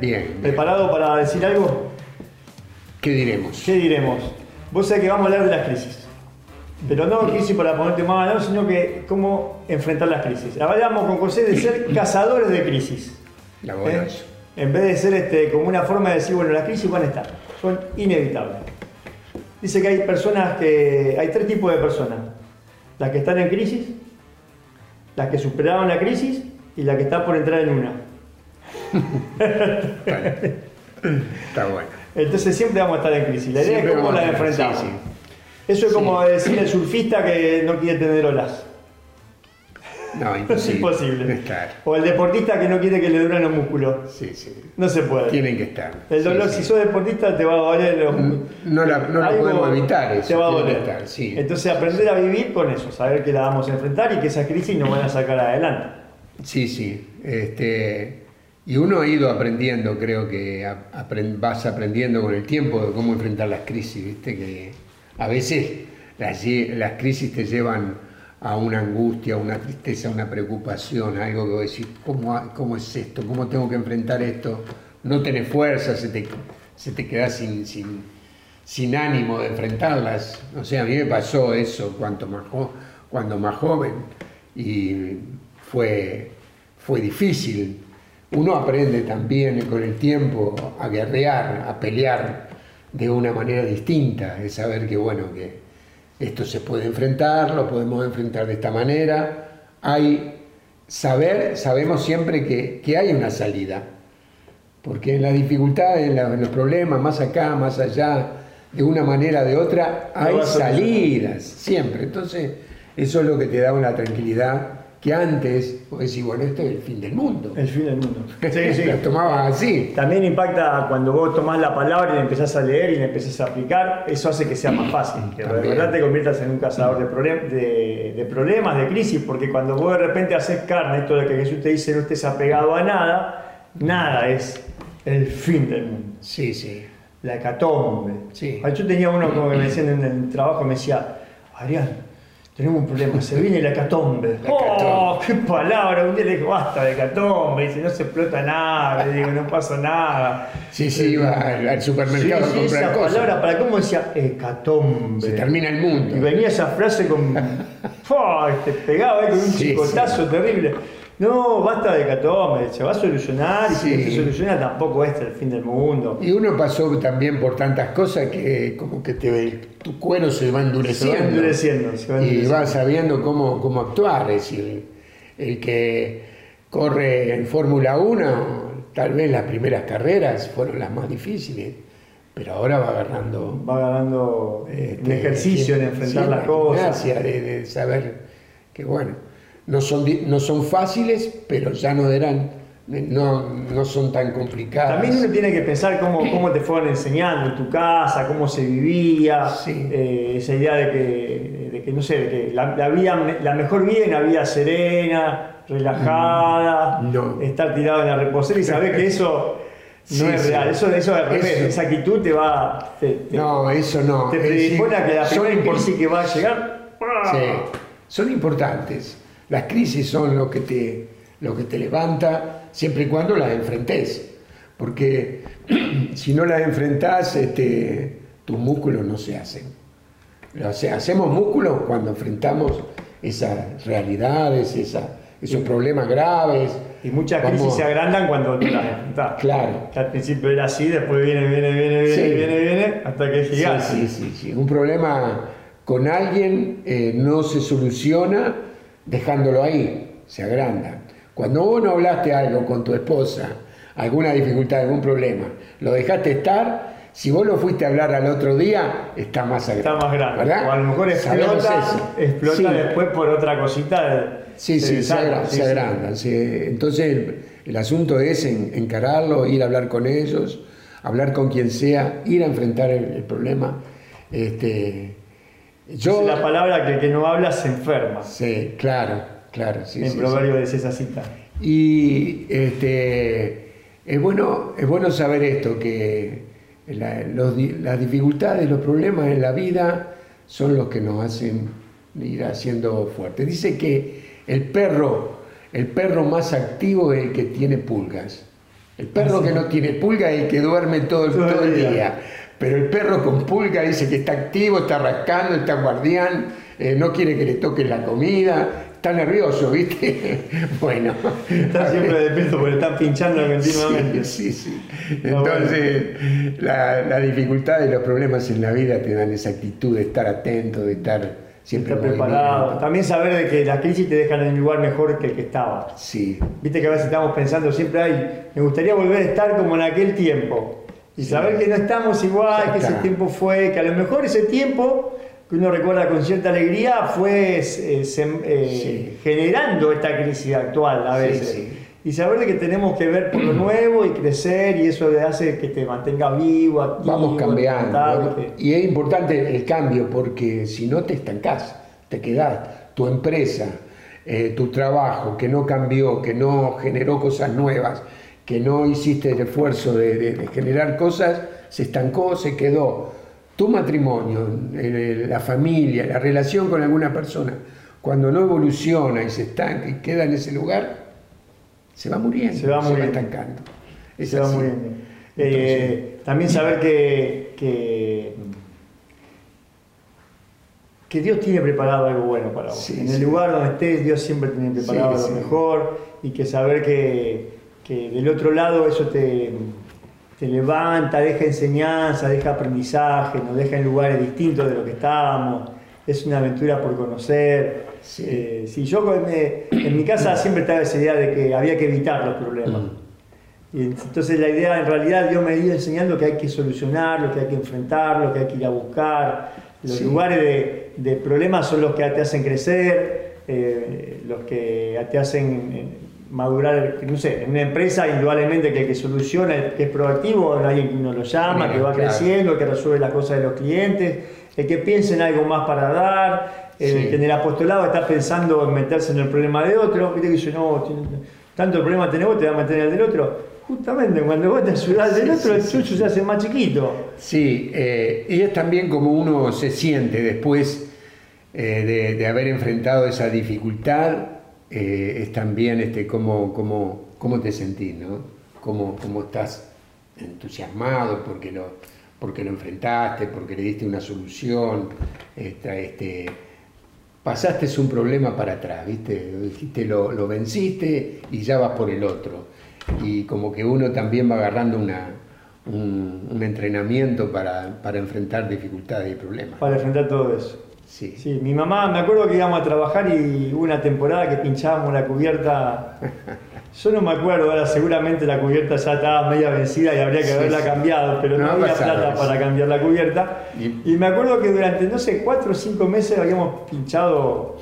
Bien. ¿Preparado para decir algo? ¿Qué diremos? ¿Qué diremos? Vos sabés que vamos a hablar de las crisis. Pero no crisis para ponerte más no, sino que cómo enfrentar las crisis. Hablamos con José de ser cazadores de crisis. Laborioso. ¿Eh? En vez de ser este, como una forma de decir, bueno, las crisis van a estar, son inevitables. Dice que hay personas que. hay tres tipos de personas. Las que están en crisis, las que superaron la crisis y las que están por entrar en una. Está bueno. Entonces siempre vamos a estar en crisis. La idea es cómo la enfrentamos. Sí, sí. Eso es como decir el surfista que no quiere tener olas. No, imposible. Es imposible. O el deportista que no quiere que le duren los músculos. Sí, sí. No se puede. Tienen que estar. El dolor, si sos deportista, te va a doler los No, la, no lo podemos evitar eso. Te va a doler. Entonces aprender a vivir con eso, saber que la vamos a enfrentar y que esas crisis nos van a sacar adelante. Sí, sí. Este, y uno ha ido aprendiendo, creo que vas aprendiendo con el tiempo de cómo enfrentar las crisis, ¿viste? Que a veces las, las crisis te llevan a una angustia, una tristeza, una preocupación, algo que vos decís, ¿cómo, ¿cómo es esto? ¿Cómo tengo que enfrentar esto? No tenés fuerza, se te, se te sin, sin, sin, ánimo de enfrentarlas. O sea, a mí me pasó eso cuando más, cuando más joven y fue, fue difícil. Uno aprende también con el tiempo a guerrear, a pelear de una manera distinta, de saber que, bueno, que esto se puede enfrentar, lo podemos enfrentar de esta manera. Hay saber, sabemos siempre que, hay una salida, porque en las dificultades, en, los problemas, más acá, más allá, de una manera o de otra, hay salidas, siempre. Entonces, eso es lo que te da una tranquilidad que antes, vos decís, bueno, esto es el fin del mundo. El fin del mundo. Sí, sí. Lo tomabas así. También impacta cuando vos tomás la palabra y la empezás a leer y la empezás a aplicar, eso hace que sea más fácil, que de verdad te conviertas en un cazador de, de, problemas, de crisis, porque cuando vos de repente haces carne, esto de que Jesús te dice no estés apegado a nada, nada es el fin del mundo. Sí, sí. La hecatombe. Sí. Yo tenía uno como que me decían en el trabajo, me decía, Arián, tenemos un problema, se viene la catombe. ¡Oh, qué palabra! Un día le digo, basta de catombe, dice, no se explota nada, le digo, no pasa nada. Sí, sí, iba al, supermercado a comprar esa palabra, ¿para cómo decía? Hecatombe. Se termina el mundo. Y venía esa frase con... Te pegaba con un chicotazo terrible. No, basta de catome, se va a solucionar y si no se soluciona tampoco es el fin del mundo. Y uno pasó también por tantas cosas que como que te, tu cuero se va endureciendo. Se va endureciendo, se va endureciendo. Y vas sabiendo cómo, cómo actuar. Es decir, el que corre en Fórmula 1, tal vez las primeras carreras fueron las más difíciles, pero ahora va agarrando... Va agarrando este, ejercicio en enfrentar las cosas. Gracias de saber que bueno no son, no son fáciles, pero ya no eran, no, no son tan complicadas. También uno tiene que pensar cómo, cómo te fueron enseñando en tu casa, cómo se vivía, eh, esa idea de que, de que, no sé, de que la, la, vida, la mejor vida es una vida serena, relajada, mm, estar tirado en la reposera y saber que eso no es real, eso, eso es revés, esa actitud te va. no, eso no. Te predispone a que la primera crisis que va a llegar. Sí, son importantes. Las crisis son lo que te, lo que te levanta siempre y cuando las enfrentes. Porque si no las enfrentas, este, tus músculos no se hacen. O sea, hacemos músculos cuando enfrentamos esas realidades, esos problemas graves. Y muchas crisis se agrandan cuando tú las enfrentas. Claro. al principio era así, después viene, viene, viene, viene, viene, viene, hasta que llega. Sí, sí, sí, Un problema con alguien eh, no se soluciona dejándolo ahí, se agranda. Cuando vos no hablaste algo con tu esposa, alguna dificultad, algún problema, lo dejaste estar, si vos lo fuiste a hablar al otro día, está más agrandado. Está más grande. ¿verdad? O a lo mejor explota, explota después por otra cosita. Sí, sí, se, agranda. Entonces el, asunto es encararlo, ir a hablar con ellos, hablar con quien sea, ir a enfrentar el, problema. Este, yo, la palabra que el que no habla se enferma. Sí, claro, claro. Sí, en proverbio dice esa cita. Y este, es, bueno, es bueno saber esto, que las dificultades, los problemas en la vida son los que nos hacen ir haciendo fuertes. Dice que el perro, el perro más activo es el que tiene pulgas. El perro que no tiene pulga es el que duerme todo, todo el día. Pero el perro con pulga dice que está activo, está rascando, está guardián, eh, no quiere que le toquen la comida, está nervioso, ¿viste? bueno. Está siempre despierto porque están pinchando continuamente. Sí, sí. Entonces, la, la, dificultad y los problemas en la vida te dan esa actitud de estar atento, de estar siempre preparado. También saber de que las crisis te dejan en un lugar mejor que el que estaba. Sí. Viste que a veces estamos pensando siempre, ay, me gustaría volver a estar como en aquel tiempo. Y saber que no estamos igual, que ese tiempo fue, que a lo mejor ese tiempo que uno recuerda con cierta alegría fue eh, eh, generando esta crisis actual a veces. y saber de que tenemos que ver por lo nuevo y crecer y eso hace que te mantenga vivo. Vamos cambiando. Y es importante el cambio porque si no te estancás, te quedás. Tu empresa, eh, tu trabajo que no cambió, que no generó cosas nuevas, que no hiciste el esfuerzo de, generar cosas, se estancó, se quedó. Tu matrimonio, la familia, la relación con alguna persona, cuando no evoluciona y se estanca y queda en ese lugar, se va muriendo, se va, estancando. se va muriendo. Eh, también saber que, que, Dios tiene preparado algo bueno para vos. en el lugar donde estés, Dios siempre tiene preparado lo mejor y que saber que, que del otro lado eso te, te levanta, deja enseñanza, deja aprendizaje, nos deja en lugares distintos de lo que estábamos, es una aventura por conocer. si eh, yo en mi casa siempre estaba esa idea de que había que evitar los problemas. Mm. Y entonces la idea, en realidad, Dios me ha ido enseñando que hay que solucionarlo, que hay que enfrentarlo, que hay que ir a buscar. Los lugares de, problemas son los que te hacen crecer, eh, los que te hacen madurar, no sé, en una empresa indudablemente que el que soluciona, que es proactivo, alguien que uno lo llama, que va creciendo, que resuelve las cosas de los clientes, el que piensa en algo más para dar, el que en el apostolado está pensando en meterse en el problema de otro, viste que dice, no, tanto el problema tenemos, te va a meter en el del otro. Justamente cuando vos te ayudás del otro, el suyo se hace más chiquito. Sí, eh, y es también como uno se siente después eh, de, de haber enfrentado esa dificultad eh, es también este, cómo, cómo, cómo te sentís, ¿no? Cómo, cómo, estás entusiasmado porque lo, porque lo enfrentaste, porque le diste una solución, este, pasaste un problema para atrás, ¿viste? Dijiste, lo, lo, venciste y ya vas por el otro. Y como que uno también va agarrando una, un, un entrenamiento para, para enfrentar dificultades y problemas. Para enfrentar todo eso. Sí. sí, mi mamá, me acuerdo que íbamos a trabajar y hubo una temporada que pinchábamos la cubierta. Yo no me acuerdo, ahora seguramente la cubierta ya estaba media vencida y habría que haberla cambiado, pero no, había plata para cambiar la cubierta. Y, me acuerdo que durante, no sé, cuatro o cinco meses habíamos pinchado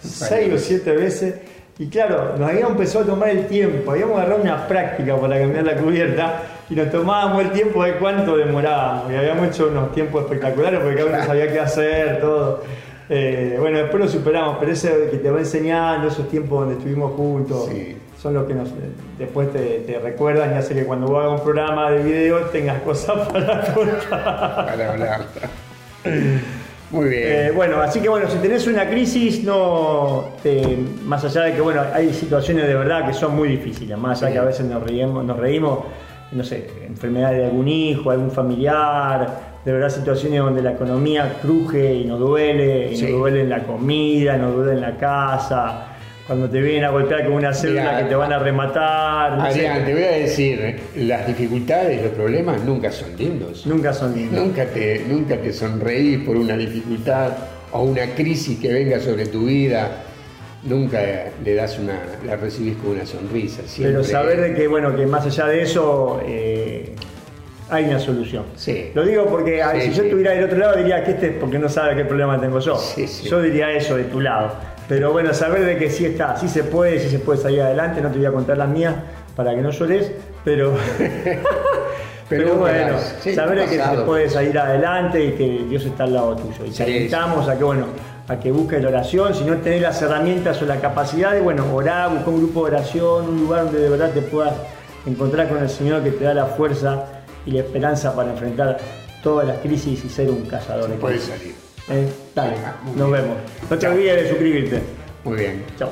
seis o siete veces. Y claro, nos habíamos empezado a tomar el tiempo, habíamos agarrado una práctica para cambiar la cubierta y nos tomábamos el tiempo de cuánto demorábamos. Y habíamos hecho unos tiempos espectaculares porque cada uno sabía qué hacer, todo. Eh, bueno, después lo superamos, pero ese que te va enseñando, esos tiempos donde estuvimos juntos, son los que nos, después te, recuerdan y hace que cuando vos hagas un programa de video tengas cosas para contar. Para hablar. Muy bien. Eh, bueno, así que bueno, si tenés una crisis, no más allá de que bueno, hay situaciones de verdad que son muy difíciles, más allá de que a veces nos reímos, nos reímos no sé, enfermedad de algún hijo, algún familiar, de verdad situaciones donde la economía cruje y nos duele, y nos duele en la comida, nos duele en la casa, cuando te vienen a golpear con una célula que te van a rematar. Adrián, te voy a decir, las dificultades, los problemas nunca son lindos. Nunca son lindos. Nunca te, nunca te sonreís por una dificultad o una crisis que venga sobre tu vida nunca le das una, la recibís con una sonrisa. Pero saber de que, bueno, que más allá de eso eh, hay una solución. Sí. Lo digo porque si yo estuviera del otro lado diría que este es porque no sabe qué problema tengo yo. Yo diría eso de tu lado. Pero bueno, saber de que sí está, sí se puede, sí se puede salir adelante, no te voy a contar las mías para que no llores, pero... Pero, bueno, saber de que se puede salir adelante y que Dios está al lado tuyo. Y te invitamos a que, bueno, a que busques la oración, si no tenés las herramientas o la capacidad de, bueno, orar, buscar un grupo de oración, un lugar donde de verdad te puedas encontrar con el Señor que te da la fuerza y la esperanza para enfrentar todas las crisis y ser un cazador de Puedes salir. ¿Eh? Dale, nos vemos. No te olvides de suscribirte. Muy bien. Chao.